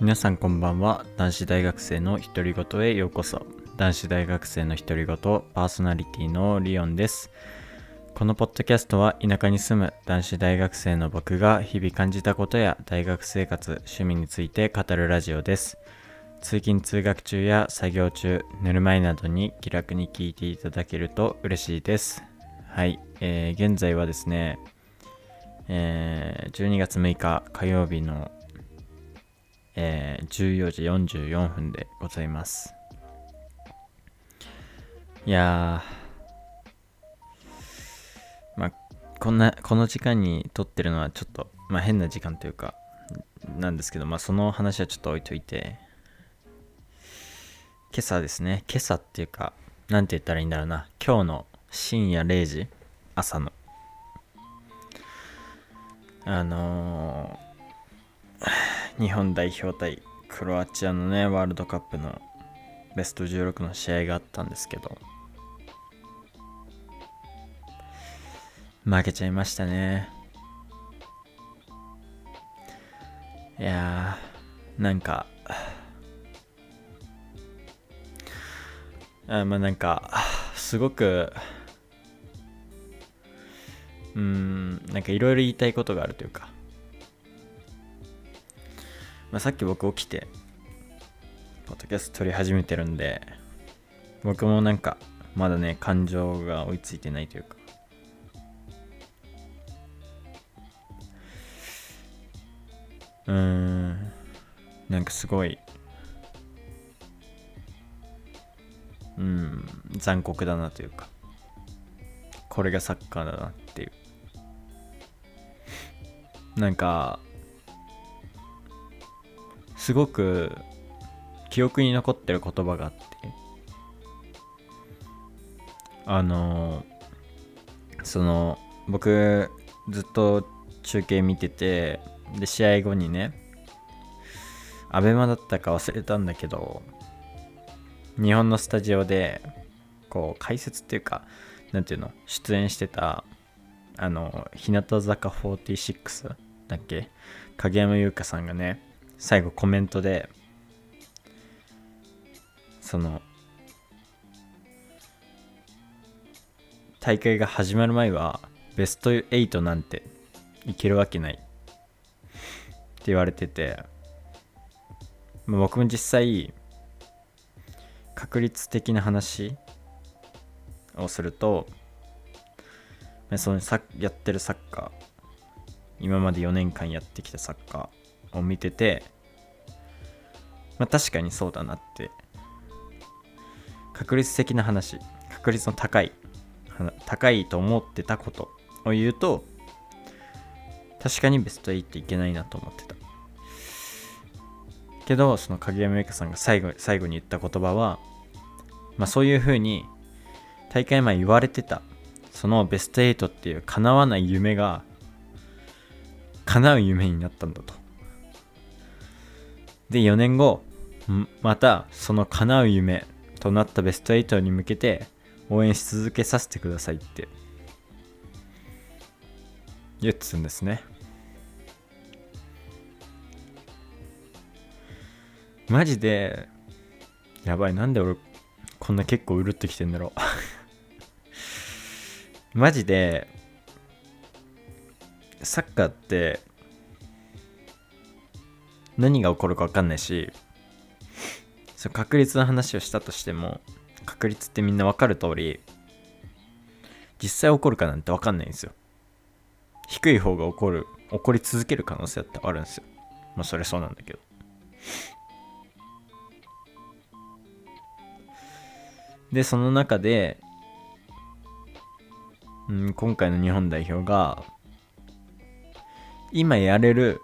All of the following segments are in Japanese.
皆さんこんばんは。男子大学生の独り言へようこそ。男子大学生の独り言パーソナリティのリオンです。このポッドキャストは田舎に住む男子大学生の僕が日々感じたことや大学生活趣味について語るラジオです。通勤通学中や作業中寝る前などに気楽に聞いていただけると嬉しいです。はい、えー現在はですねえー12月6日火曜日の、えー14時44分でございます。いや、まあ、こんな、この時間に撮ってるのはちょっと、まあ変な時間というか、なんですけど、まあその話はちょっと置いといて、今朝ですね、今朝っていうか、なんて言ったらいいんだろうな、今日の深夜0時、朝の、あの日本代表対クロアチアのね、ワールドカップのベスト16の試合があったんですけど、負けちゃいましたね。いやー、なんか、あまあなんか、すごく、うん、なんかいろいろ言いたいことがあるというか、まあ、さっき僕起きて、ポッドキャスト撮り始めてるんで、僕もなんか、まだね、感情が追いついてないというか、うーん、なんかすごい、うん、残酷だなというか、これがサッカーだなっていう。なんか、すごく記憶に残ってる言葉があってあのその僕ずっと中継見ててで試合後にねアベマだったか忘れたんだけど日本のスタジオでこう解説っていうかなんていうの出演してたあの日向坂46だっけ？影山優香さんがね最後コメントでその大会が始まる前はベスト8なんていけるわけない。って言われてて僕も実際確率的な話をするとそのサッやってるサッカー今まで4年間やってきたサッカーを見ててまあ確かにそうだなって。確率的な話。確率の高い。高いと思ってたことを言うと確かにベスト8いけないなと思ってた。けどその影山優香さんが最後最後に言った言葉はまあそういう風に大会前言われてたそのベスト8っていう叶わない夢が叶う夢になったんだと。で4年後またその叶う夢となったベスト8に向けて応援し続けさせてくださいって。言ってたんですね。マジでやばいなんで俺こんな結構うるってきてんだろう。マジでサッカーって何が起こるか分かんないしそ確率の話をしたとしても確率ってみんな分かる通り実際起こるかなんて分かんないんですよ。低い方が起こる起こり続ける可能性ってあるんですよ。まあそれそうなんだけど。でその中で、うん、今回の日本代表が今やれる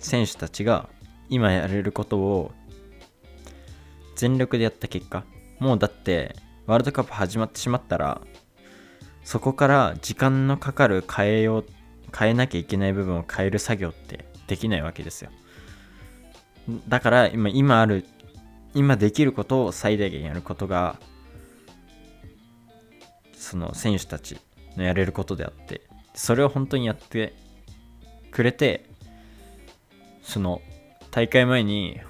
選手たちが今やれることを全力でやった結果もうだってワールドカップ始まってしまったらそこから時間のかかる変えよう変えなきゃいけない部分を変える作業ってできないわけですよ。だから今今ある今できることを最大限やることがその選手たちのやれることであってそれを本当にやってくれてその大会前に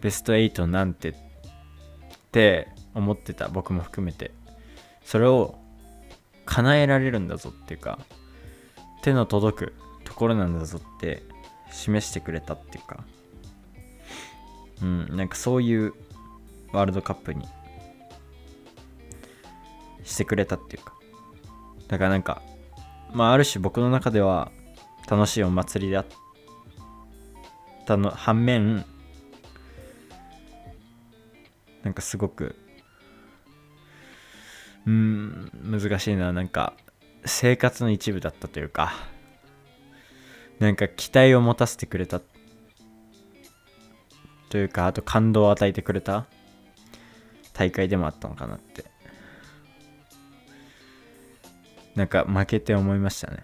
ベスト8なんてって思ってた僕も含めてそれを叶えられるんだぞっていうか手の届くところなんだぞって示してくれたっていうかうんなんかそういうワールドカップにしてくれたっていうか。だからなんかまあある種僕の中では楽しいお祭りだったの反面なんかすごくうん難しいななんか生活の一部だったというかなんか期待を持たせてくれたというかあと感動を与えてくれた大会でもあったのかなって。なんか負けて思いましたね。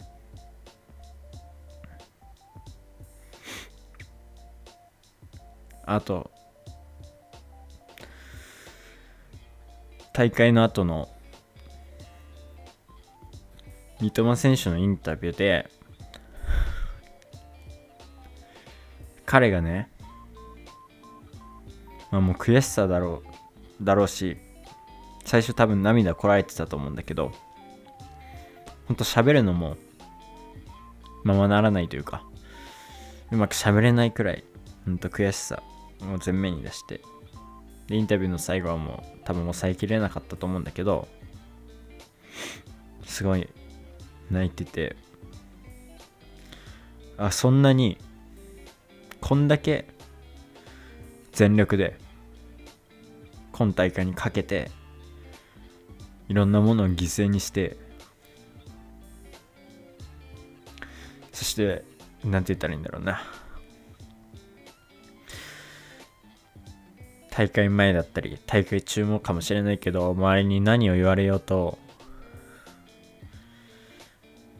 あと大会の後の。三笘選手のインタビューで。彼がね。まあもう悔しさだろう。だろうし。最初多分涙こられてたと思うんだけど。ほんと喋るのも。ままならないというか。うまく喋れないくらい。ほんと悔しさ。を前面に出して。でインタビューの最後はもう多分抑えきれなかったと思うんだけどすごい泣いててあそんなにこんだけ全力で今大会にかけていろんなものを犠牲にしてそして何て言ったらいいんだろうな。大会前だったり大会中もかもしれないけど周りに何を言われようと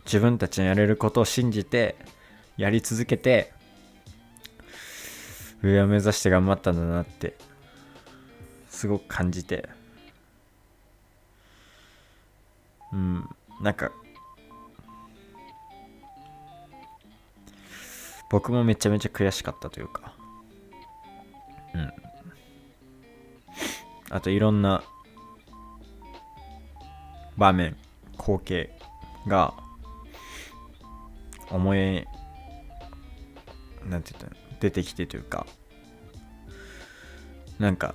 自分たちのやれることを信じてやり続けて上を目指して頑張ったんだなってすごく感じて。うんなんか僕もめちゃめちゃ悔しかったというか。うん。あといろんな場面光景が思いなんて言った出てきてというかなんか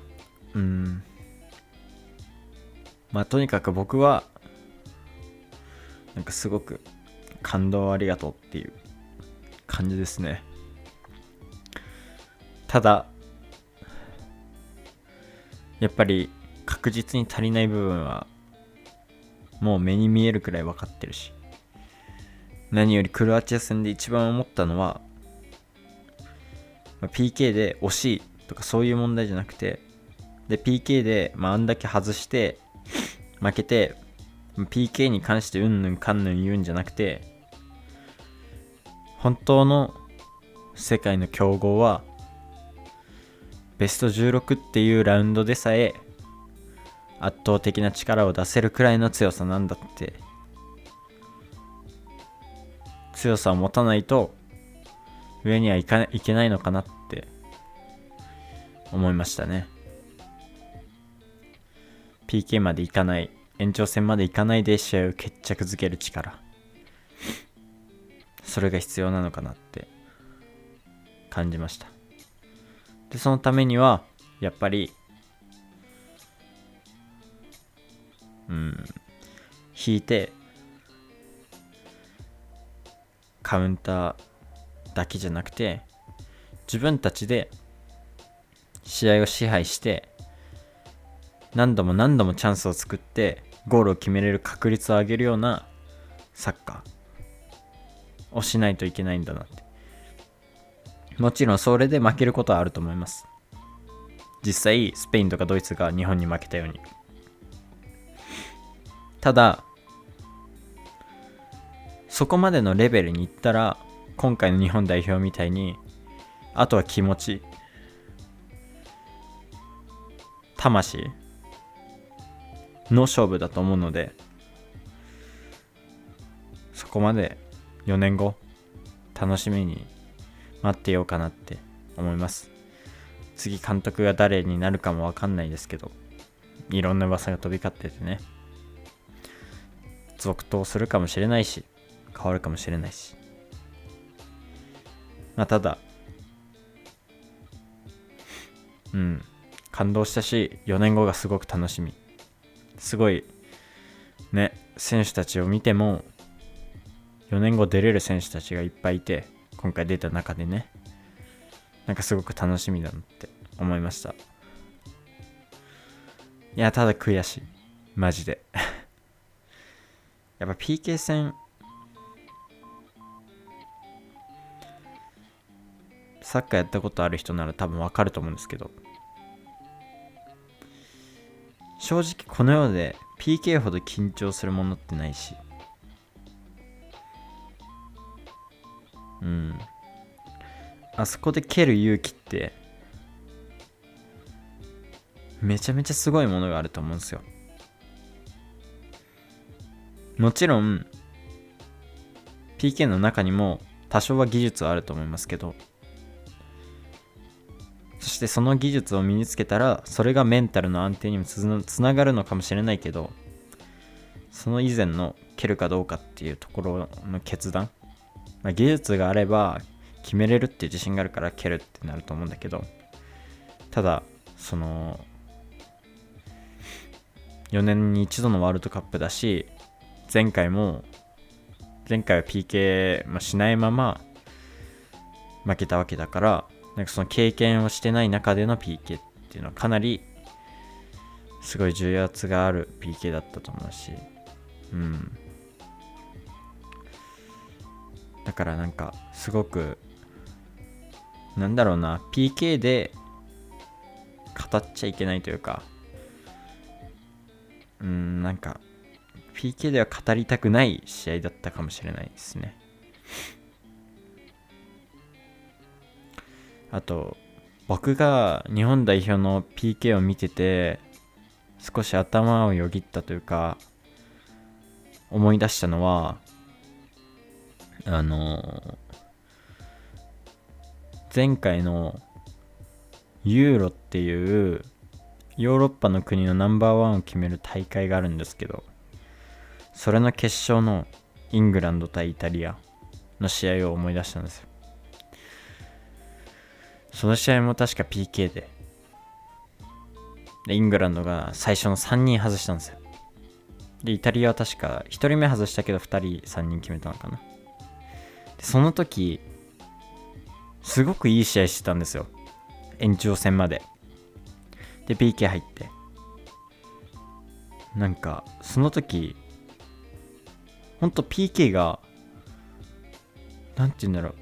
うん。まあとにかく僕はなんかすごく感動ありがとうっていう感じですね。ただやっぱり確実に足りない部分はもう目に見えるくらい分かってるし。何よりクロアチア戦で一番思ったのは、まあ、PK で惜しいとかそういう問題じゃなくてで PK で、まあ、あんだけ外して負けて PK に関してうんぬんかんぬん言うんじゃなくて本当の世界の強豪はベスト16っていうラウンドでさえ圧倒的な力を出せるくらいの強さなんだって。強さを持たないと上にはいかいけないのかなって。思いましたね。PK までいかない延長戦までいかないで試合を決着づける力。それが必要なのかなって感じました。でそのためにはやっぱりうん引いてカウンターだけじゃなくて自分たちで試合を支配して何度も何度もチャンスを作ってゴールを決めれる確率を上げるようなサッカーをしないといけないんだなって。もちろんそれで負けることはあると思います。実際スペインとかドイツが日本に負けたように。ただそこまでのレベルに行ったら今回の日本代表みたいにあとは気持ち魂の勝負だと思うのでそこまで4年後楽しみに待ってようかなって思います。次監督が誰になるかもわかんないですけどいろんな噂が飛び交っててね。続投するかもしれないし変わるかもしれないし。まあただうん感動したし4年後がすごく楽しみ。すごいね選手たちを見ても4年後出れる選手たちがいっぱいいて今回出た中でねなんかすごく楽しみだなって思いました。いやただ悔しい。マジで。やっぱ PK 戦サッカーやったことある人なら多分わかると思うんですけど正直この世で PK ほど緊張するものってないしうん。あそこで蹴る勇気ってめちゃめちゃすごいものがあると思うんですよ。もちろん PK の中にも多少は技術はあると思いますけどそしてその技術を身につけたらそれがメンタルの安定にもつながるのかもしれないけどその以前の蹴るかどうかっていうところの決断、まあ、技術があれば決めれるっていう自信があるから蹴るってなると思うんだけどただその4年に一度のワールドカップだし前回も前回は PK、まあ、しないまま負けたわけだからなんかその経験をしてない中での PK っていうのはかなりすごい重圧がある PK だったと思うしうん。だからなんかすごくなんだろうな PK で語っちゃいけないというかうんなんか PK では語りたくない試合だったかもしれないですね。あと僕が日本代表の PK を見てて少し頭をよぎったというか思い出したのはあの前回のユーロっていうヨーロッパの国のナンバーワンを決める大会があるんですけどそれの決勝のイングランド対イタリアの試合を思い出したんですよ。その試合も確か PK で。でイングランドが最初の3人外したんですよ。でイタリアは確か1人目外したけど2人3人決めたのかな。その時すごくいい試合してたんですよ。延長戦まで。で PK 入って。なんかその時ほんと PK が何て言うんだろう。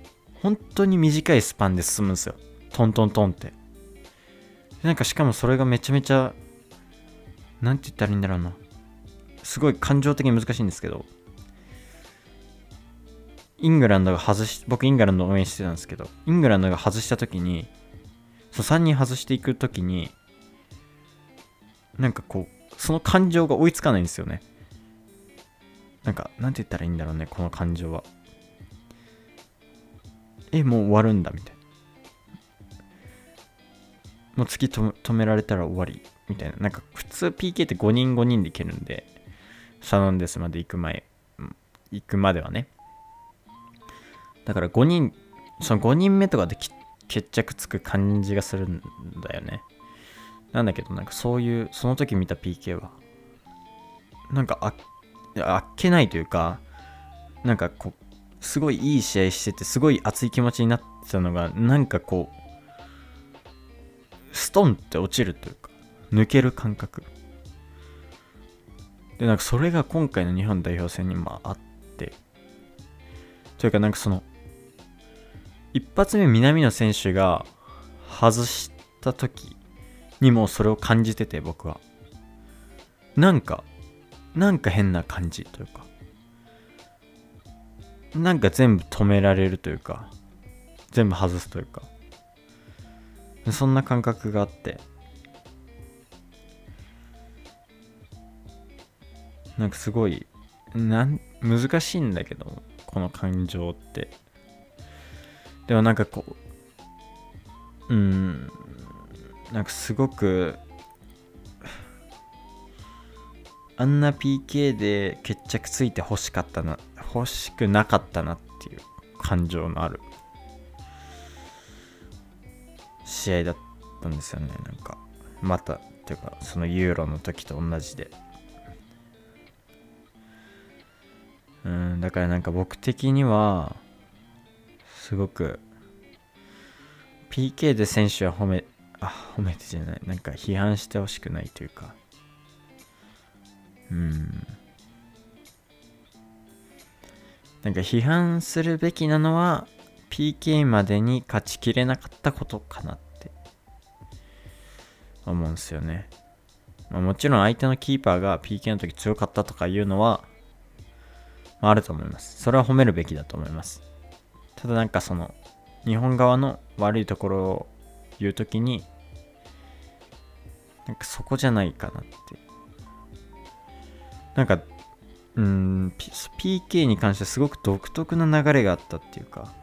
本当に短いスパンで進むんですよ。トントントンって。なんかしかもそれがめちゃめちゃ何て言ったらいいんだろうな。すごい感情的に難しいんですけど。イングランドが外し僕イングランド応援してたんですけどイングランドが外した時にそう3人外していく時になんかこうその感情が追いつかないんですよね。なんかなんて言ったらいいんだろうねこの感情は。えもう終わるんだみたいな。もう突き止められたら終わりみたいな。なんか普通 PK って5人5人でいけるんでサノンデスまで行く前行くまではね。だから5人その5人目とかで決着つく感じがするんだよね。なんだけどなんかそういうその時見た PK はなんかああっけないというかなんかこうすごいいい試合しててすごい熱い気持ちになってたのがなんかこうストンって落ちるというか抜ける感覚。でなんかそれが今回の日本代表戦にもあってというかなんかその一発目南野選手が外した時にもそれを感じてて僕は。なんかなんか変な感じというか。なんか全部止められるというか全部外すというか。そんな感覚があって。なんかすごいなん難しいんだけどこの感情って。でもなんかこううんなんかすごくあんな PK で決着ついて欲しかったな欲しくなかったなっていう感情のある試合だったんですよねなんか。またっていうかそのユーロの時と同じで。うんだからなんか僕的にはすごく PK で選手は褒めあ褒めてじゃない。なんか批判してほしくないというか。うん。なんか批判するべきなのは PK までに勝ちきれなかったことかなって。思うんですよね、まあ、もちろん相手のキーパーが PK の時強かったとかいうのは、ま、あると思います。それは褒めるべきだと思います。ただなんかその日本側の悪いところを言う時になんかそこじゃないかなってなんかうん PK に関してすごく独特な流れがあったっていうか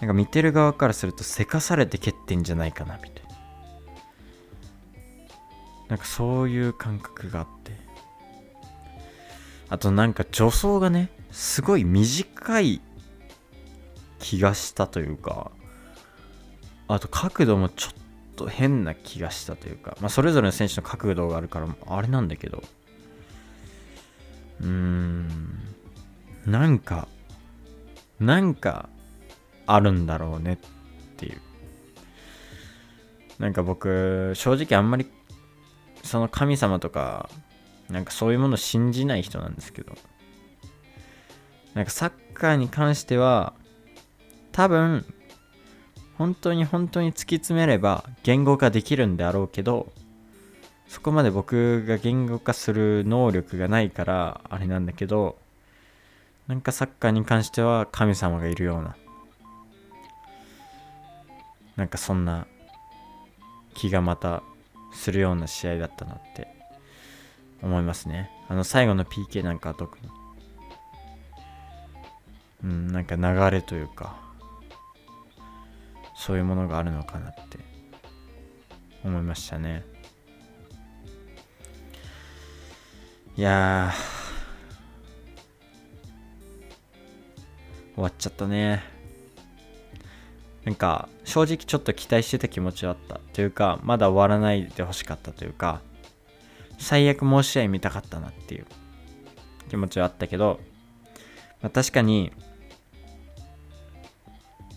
なんか見てる側からするとせかされて蹴ってんじゃないかなみたいな。なんかそういう感覚があって。あとなんか助走がねすごい短い気がしたというかあと角度もちょっと変な気がしたというか、まあ、それぞれの選手の角度があるからあれなんだけどうーんなんかなんかあるんだろうねっていう。なんか僕正直あんまりその神様とかなんかそういうもの信じない人なんですけどなんかサッカーに関しては多分本当に本当に突き詰めれば言語化できるんであろうけどそこまで僕が言語化する能力がないからあれなんだけどなんかサッカーに関しては神様がいるようななんかそんな気がまたするような試合だったなって思いますね。あの最後の PK なんかは特に。うんなんか流れというか。そういうものがあるのかなって思いましたね。いや終わっちゃったね。なんか正直ちょっと期待してた気持ちはあったというかまだ終わらないでほしかったというか最悪もう試合見たかったなっていう気持ちはあったけど、まあ、確かに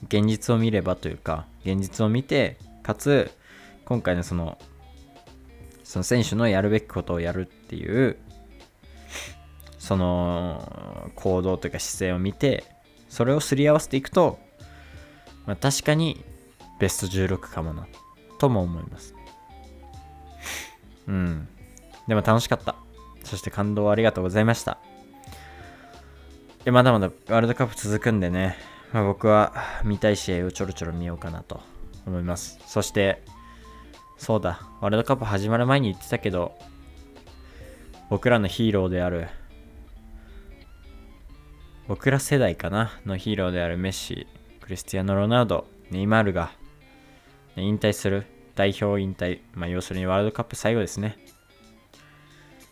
現実を見ればというか現実を見てかつ今回のそのその選手のやるべきことをやるっていうその行動というか姿勢を見てそれをすり合わせていくと、まあ、確かにベスト16かもなとも思います。うん。でも楽しかった。そして感動ありがとうございました。でまだまだワールドカップ続くんでね。まあ、僕は見たい試合をちょろちょろ見ようかなと思います。そして、そうだ、ワールドカップ始まる前に言ってたけど、僕らのヒーローである、僕ら世代かなのヒーローであるメッシ、クリスティアーノ・ロナウド、ネイマールが、引退する、代表引退、まあ、要するにワールドカップ最後ですね。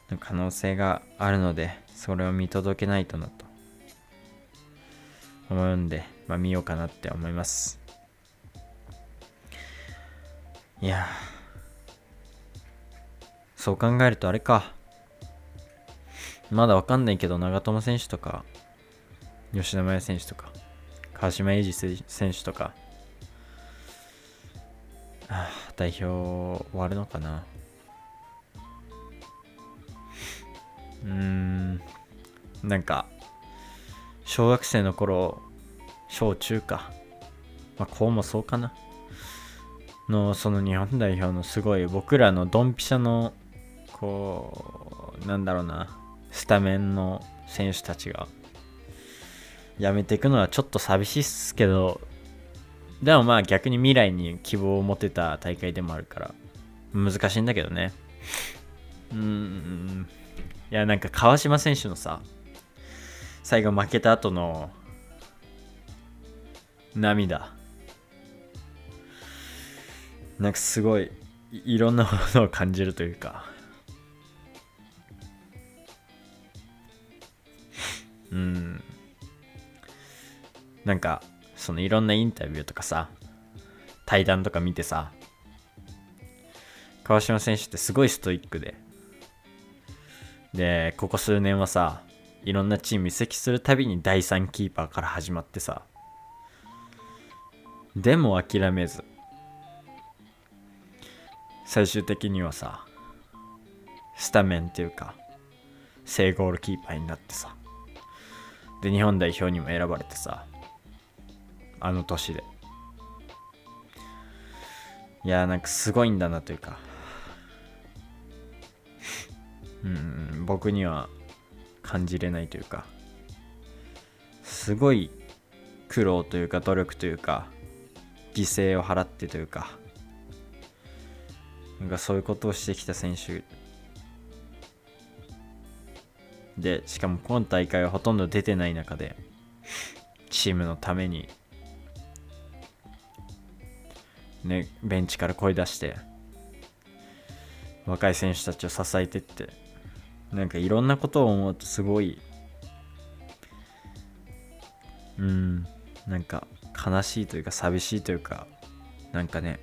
の可能性があるので、それを見届けないとなと思うんで、まあ、見ようかなって思います。いやそう考えるとあれか。まだわかんないけど、長友選手とか、吉田麻也選手とか、川島英二選手とか、あ代表終わるのかな。うーん、なんか、小学生の頃小中か。まあこうもそうかな。のその日本代表のすごい僕らのドンピシャのこうなんだろうな。スタメンの選手たちが。やめていくのはちょっと寂しいっすけど。でもまあ逆に未来に希望を持てた大会でもあるから。難しいんだけどね。うん。いやなんか川島選手のさ最後負けた後の涙。なんかすごいいろんなものを感じるというか。うん。なんかそのいろんなインタビューとかさ対談とか見てさ川島選手ってすごいストイックで。でここ数年はさいろんなチーム移籍するたびに第3キーパーから始まってさ。でも諦めず。最終的にはさスタメンっていうか正ゴールキーパーになってさ。で日本代表にも選ばれてさあの年で。いやーなんかすごいんだなというか。うん。僕には感じれないというかすごい苦労というか努力というか犠牲を払ってというかなんかそういうことをしてきた選手。でしかも今大会はほとんど出てない中でチームのためにねベンチから声出して若い選手たちを支えてってなんかいろんなことを思うとすごいうんなんか悲しいというか寂しいというかなんかね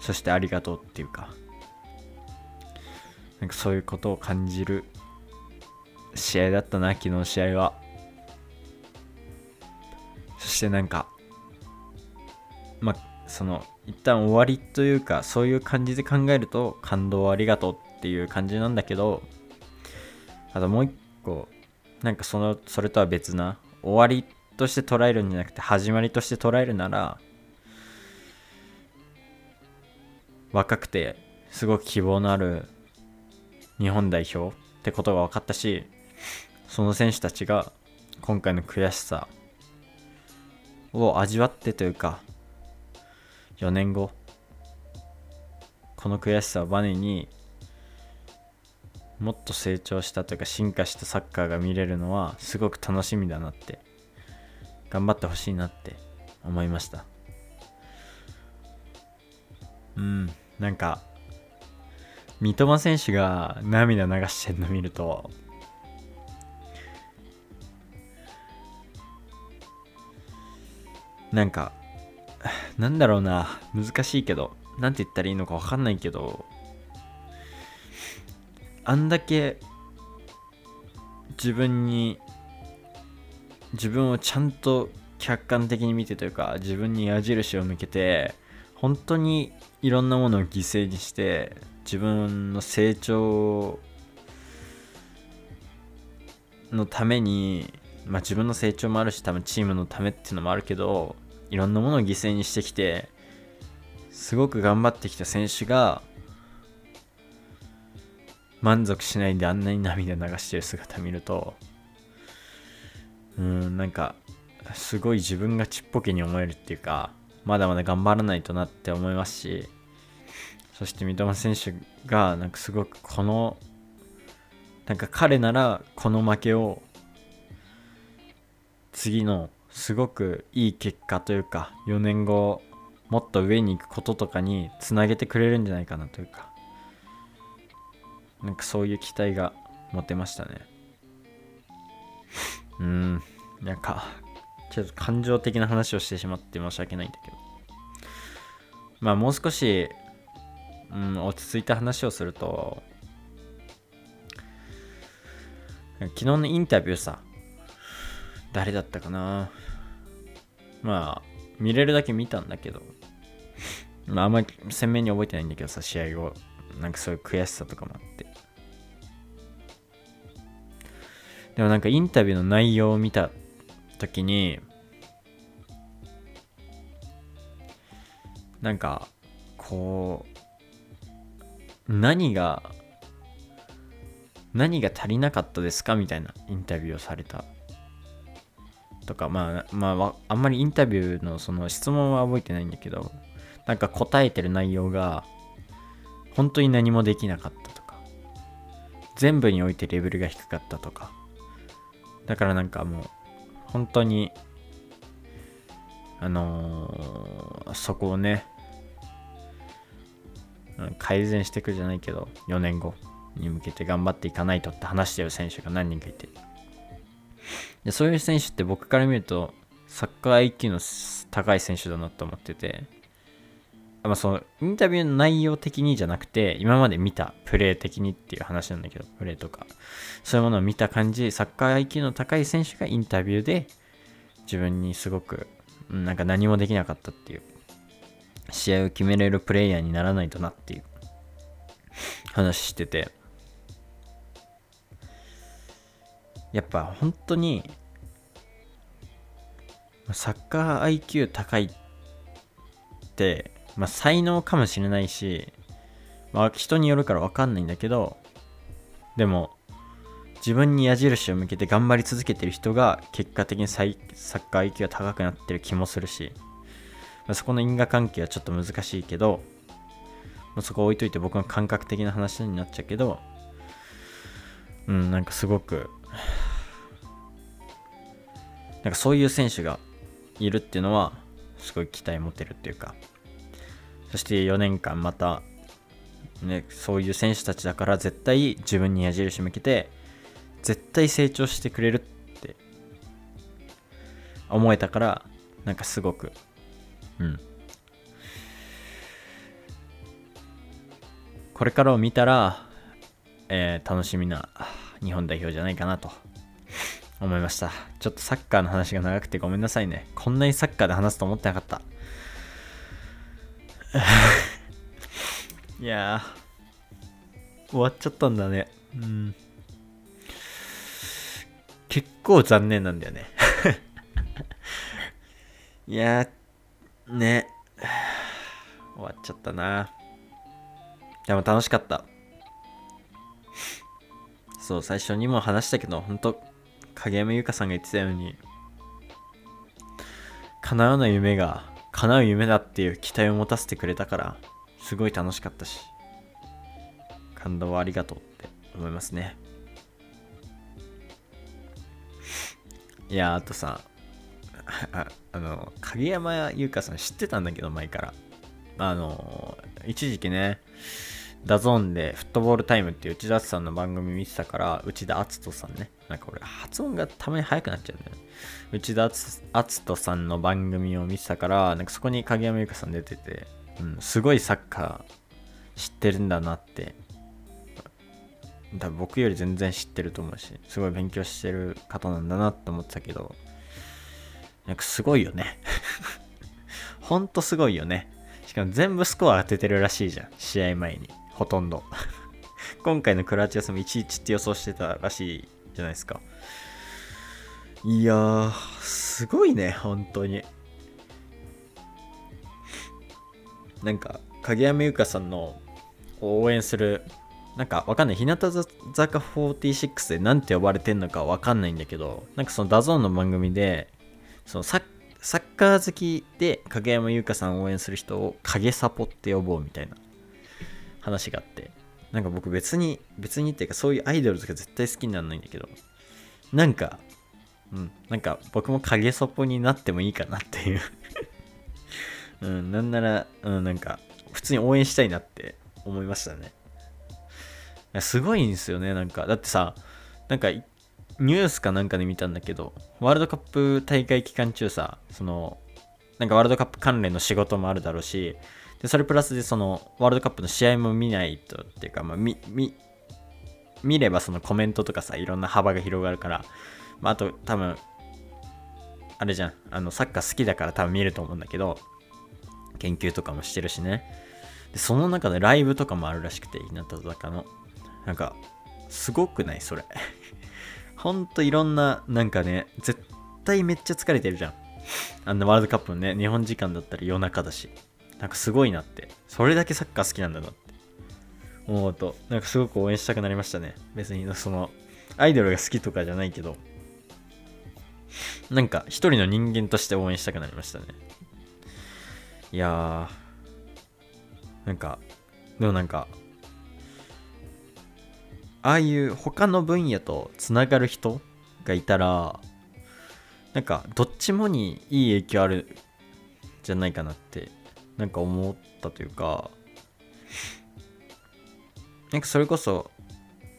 そしてありがとうっていうかなんかそういうことを感じる試合だったな昨日の試合は。そしてなんかまあその一旦終わりというかそういう感じで考えると感動ありがとうっていう感じなんだけどあともう一個なんかそのそれとは別な終わりとして捉えるんじゃなくて始まりとして捉えるなら若くてすごく希望のある日本代表ってことが分かったしその選手たちが今回の悔しさを味わってというか4年後この悔しさをバネにもっと成長したというか進化したサッカーが見れるのはすごく楽しみだなって頑張ってほしいなって思いました。うんなんか三笘選手が涙流してるの見るとなんかなんだろうな難しいけどなんて言ったらいいのか分かんないけどあんだけ自分に自分をちゃんと客観的に見てというか自分に矢印を向けて本当にいろんなものを犠牲にして自分の成長のためにまあ自分の成長もあるし多分チームのためっていうのもあるけどいろんなものを犠牲にしてきてすごく頑張ってきた選手が満足しないであんなに涙流してる姿見るとうんなんかすごい自分がちっぽけに思えるっていうかまだまだ頑張らないとなって思いますしそして三笘選手がなんかすごくこのなんか彼ならこの負けを次のすごくいい結果というか4年後もっと上に行くこととかにつなげてくれるんじゃないかなというか。なんかそういう期待が持てましたね。うんなんかちょっと感情的な話をしてしまって申し訳ないんだけど。まあもう少し、うん、落ち着いた話をすると昨日のインタビューさ誰だったかな。まあ見れるだけ見たんだけど まああんまり鮮明に覚えてないんだけどさ試合後なんかそういう悔しさとかもあって。でもなんかインタビューの内容を見た時になんかこう何が何が足りなかったですかみたいなインタビューをされたとかまあまああんまりインタビューのその質問は覚えてないんだけどなんか答えてる内容が本当に何もできなかったとか全部においてレベルが低かったとかだからなんかもう本当にあのーそこをね、改善していくじゃないけど、4年後に向けて頑張っていかないとって話してる選手が何人かいて。でそういう選手って僕から見ると、サッカー IQ の高い選手だなと思ってて、まあ、そのインタビューの内容的にじゃなくて今まで見たプレー的にっていう話なんだけどプレーとか。そういうものを見た感じサッカー IQ の高い選手がインタビューで自分にすごくなんか何もできなかったっていう試合を決めれるプレイヤーにならないとなっていう話してて。やっぱ本当にサッカー IQ 高いってまあ、才能かもしれないし、まあ、人によるから分かんないんだけど、でも、自分に矢印を向けて頑張り続けてる人が結果的にサッカー IQ が高くなってる気もするし、まあ、そこの因果関係はちょっと難しいけど、まあ、そこ置いといて僕の感覚的な話になっちゃうけど、うん、なんかすごく、なんかそういう選手がいるっていうのは、すごい期待持てるっていうか、そして4年間また、ね、そういう選手たちだから絶対自分に矢印向けて絶対成長してくれるって思えたからなんかすごくうん。これからを見たら、えー楽しみな日本代表じゃないかなと思いました。ちょっとサッカーの話が長くてごめんなさいね。こんなにサッカーで話すと思ってなかった。いや、終わっちゃったんだね。うん。結構残念なんだよね。いや、ね。終わっちゃったな。でも楽しかった。そう、最初にも話したけど、本当影山優香さんが言ってたように、叶うの夢が叶う夢だっていう期待を持たせてくれたから、すごい楽しかったし、感動をありがとうって思いますね。いや、あとさ、ああの、影山優佳さん知ってたんだけど、前から。あの、一時期ね、 DAZN でフットボールタイムっていう内田篤さんの番組見てたから、内田篤人さんね。なんか俺、発音がたまに早くなっちゃうんだよね。内田篤人さんの番組を見てたから、なんかそこに影山優佳さん出てて、うん、すごいサッカー知ってるんだなって。多分僕より全然知ってると思うし、すごい勉強してる方なんだなって思ってたけど、なんかすごいよね。ほんとすごいよね。しかも全部スコア当ててるらしいじゃん。試合前に。ほとんど。今回のクロアチア戦も1-1って予想してたらしいじゃないですか。いやー、すごいね、本当に。なんか、影山優佳さんの応援する、なんかわかんない、日向坂46で何て呼ばれてんのかわかんないんだけど、なんかその DAZN の番組で、そのサッサッカー好きで影山優佳さんを応援する人を影サポって呼ぼうみたいな話があって、なんか僕別に、別にっていうかそういうアイドルとか絶対好きにならないんだけど、なんか、うん、なんか僕も影サポになってもいいかなっていう うん、なんなら、うん、なんか、普通に応援したいなって思いましたね。すごいんですよね、なんか。だってさ、なんか、ニュースかなんかで見たんだけど、ワールドカップ大会期間中さ、その、なんかワールドカップ関連の仕事もあるだろうし、で、それプラスでその、ワールドカップの試合も見ないとっていうか、まあ、見、見、見ればそのコメントとかさ、いろんな幅が広がるから、まあ、あと多分、あれじゃん、あの、サッカー好きだから多分見ると思うんだけど、研究とかもしてるしね。で、その中でライブとかもあるらしくて、日向坂の。なんか、すごくない？それ。ほんといろんな、なんかね、絶対めっちゃ疲れてるじゃん。あんなワールドカップのね、日本時間だったら夜中だし。なんかすごいなって。それだけサッカー好きなんだなって。思うと、なんかすごく応援したくなりましたね。別にその、アイドルが好きとかじゃないけど、なんか一人の人間として応援したくなりましたね。いやー、なんか、でもなんか、ああいう他の分野とつながる人がいたら、なんかどっちもにいい影響あるじゃないかなってなんか思ったというかなんかそれこそ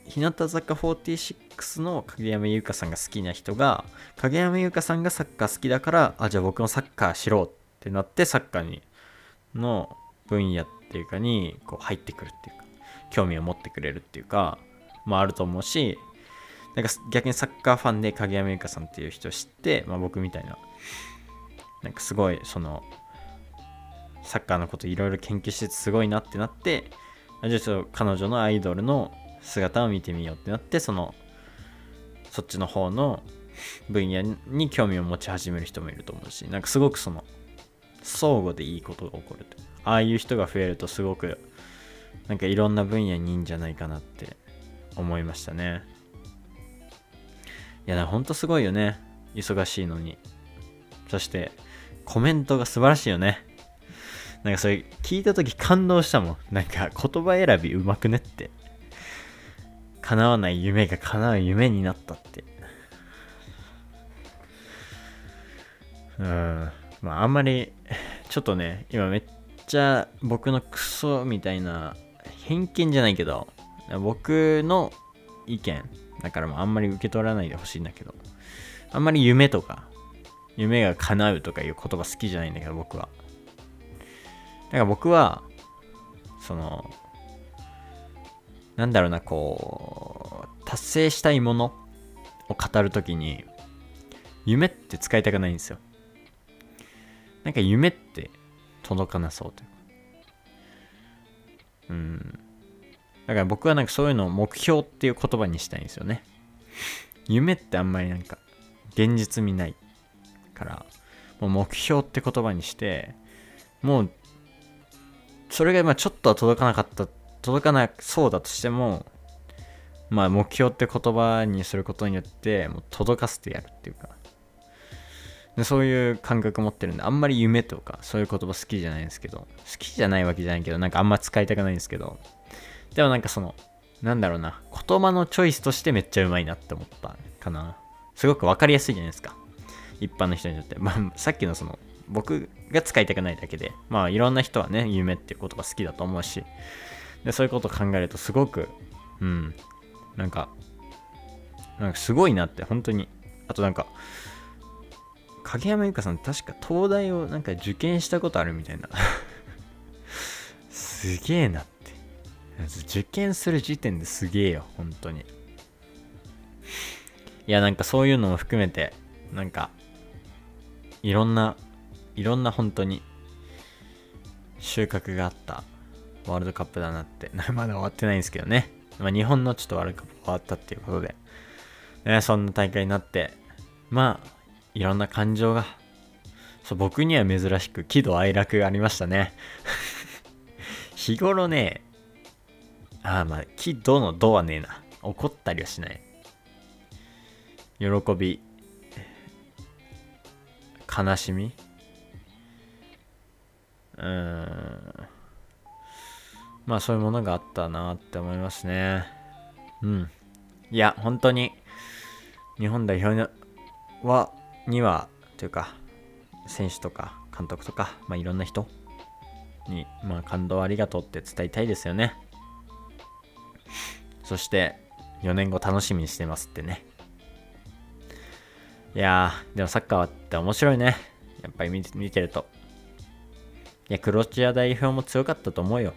日向坂46の影山優香さんが好きな人が影山優香さんがサッカー好きだからあじゃあ僕もサッカーしろってなってサッカーにの分野っていうかにこう入ってくるっていうか興味を持ってくれるっていうかもあると思うしなんか逆にサッカーファンで影山優香さんっていう人を知って、まあ、僕みたいななんかすごいそのサッカーのこといろいろ研究しててすごいなってなってじゃあちょっと彼女のアイドルの姿を見てみようってなってそのそっちの方の分野に興味を持ち始める人もいると思うしなんかすごくその相互でいいことが起こると。ああいう人が増えるとすごくなんかいろんな分野にいいんじゃないかなって思いましたね。いやほんとすごいよね。忙しいのに。そしてコメントが素晴らしいよね。なんかそれ聞いた時感動したもん。なんか言葉選びうまくねって。叶わない夢が叶う夢になったって。うん。まああんまりちょっとね今めっちゃ僕のクソみたいな偏見じゃないけど僕の意見だからもうあんまり受け取らないでほしいんだけどあんまり夢とか夢が叶うとかいう言葉好きじゃないんだけど僕は。だから僕はそのなんだろうなこう達成したいものを語るときに夢って使いたくないんですよ。なんか夢って届かなそうという。うん。だから僕はなんかそういうのを目標っていう言葉にしたいんですよね。夢ってあんまりなんか現実味ないからもう目標って言葉にしてもうそれがまあちょっとは届かなかった届かなそうだとしてもまあ目標って言葉にすることによってもう届かせてやるっていうか。でそういう感覚持ってるんであんまり夢とかそういう言葉好きじゃないんですけど好きじゃないわけじゃないけどなんかあんま使いたくないんですけどでもなんかそのなんだろうな言葉のチョイスとしてめっちゃうまいなって思ったかな。すごく分かりやすいじゃないですか。一般の人にとって。まあさっきのその僕が使いたくないだけでまあいろんな人はね夢っていう言葉好きだと思うしでそういうことを考えるとすごくうんなんかなんかすごいなって本当に。あとなんか影山優香さん確か東大をなんか受験したことあるみたいな。すげえなって。受験する時点ですげえよ本当に。いやなんかそういうのも含めてなんかいろんないろんな本当に収穫があったワールドカップだなって。まだ終わってないんですけどね、まあ、日本のちょっとワールドカップ終わったっていうことで、ね、そんな大会になってまあいろんな感情がそう僕には珍しく喜怒哀楽がありましたね。日頃ねああまあ喜怒の怒はねえな。怒ったりはしない。喜び悲しみうん。まあそういうものがあったなって思いますね。うん。いや本当に日本代表はにはというか選手とか監督とか、まあ、いろんな人に、まあ、感動ありがとうって伝えたいですよね。そして4年後楽しみにしてますってね。いやーでもサッカーって面白いね。やっぱり見てると。いやクロチア代表も強かったと思うよ。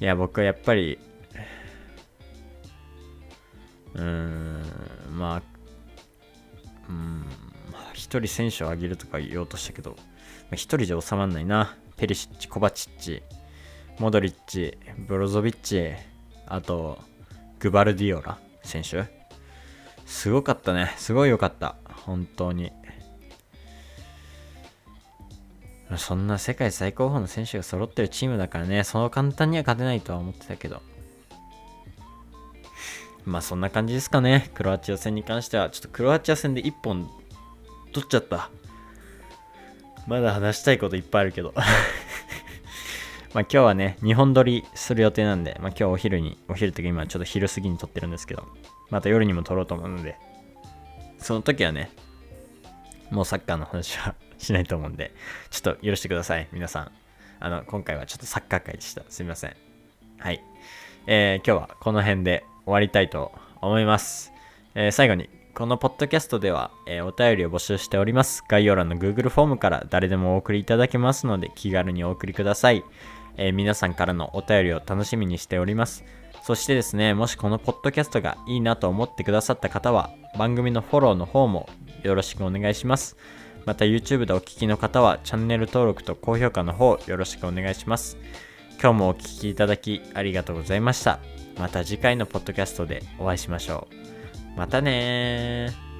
いや僕はやっぱりうーんまあうん一人選手を挙げるとか言おうとしたけど一人じゃ収まんないな。ペリシッチコバチッチモドリッチブロゾビッチあとグバルディオラ選手。すごかったね。すごい良かった。本当に。そんな世界最高峰の選手が揃ってるチームだからねそう簡単には勝てないとは思ってたけどまあそんな感じですかね。クロアチア戦に関しては。ちょっとクロアチア戦で1本取っちゃった。まだ話したいこといっぱいあるけど。まあ今日はね、2本撮りする予定なんで、まあ今日お昼に、お昼というか今ちょっと昼過ぎに撮ってるんですけど、また夜にも撮ろうと思うので、その時はね、もうサッカーの話はしないと思うんで、ちょっと許してください、皆さん。あの、今回はちょっとサッカー会でした。すみません。はい。えー、今日はこの辺で終わりたいと思います。えー、最後に、このポッドキャストでは、えー、お便りを募集しております。概要欄の Google フォームから誰でもお送りいただけますので、気軽にお送りください。えー、皆さんからのお便りを楽しみにしております。そしてですね、もしこのポッドキャストがいいなと思ってくださった方は、番組のフォローの方もよろしくお願いします。また YouTube でお聴きの方はチャンネル登録と高評価の方よろしくお願いします。今日もお聴きいただきありがとうございました。また次回のポッドキャストでお会いしましょう。またね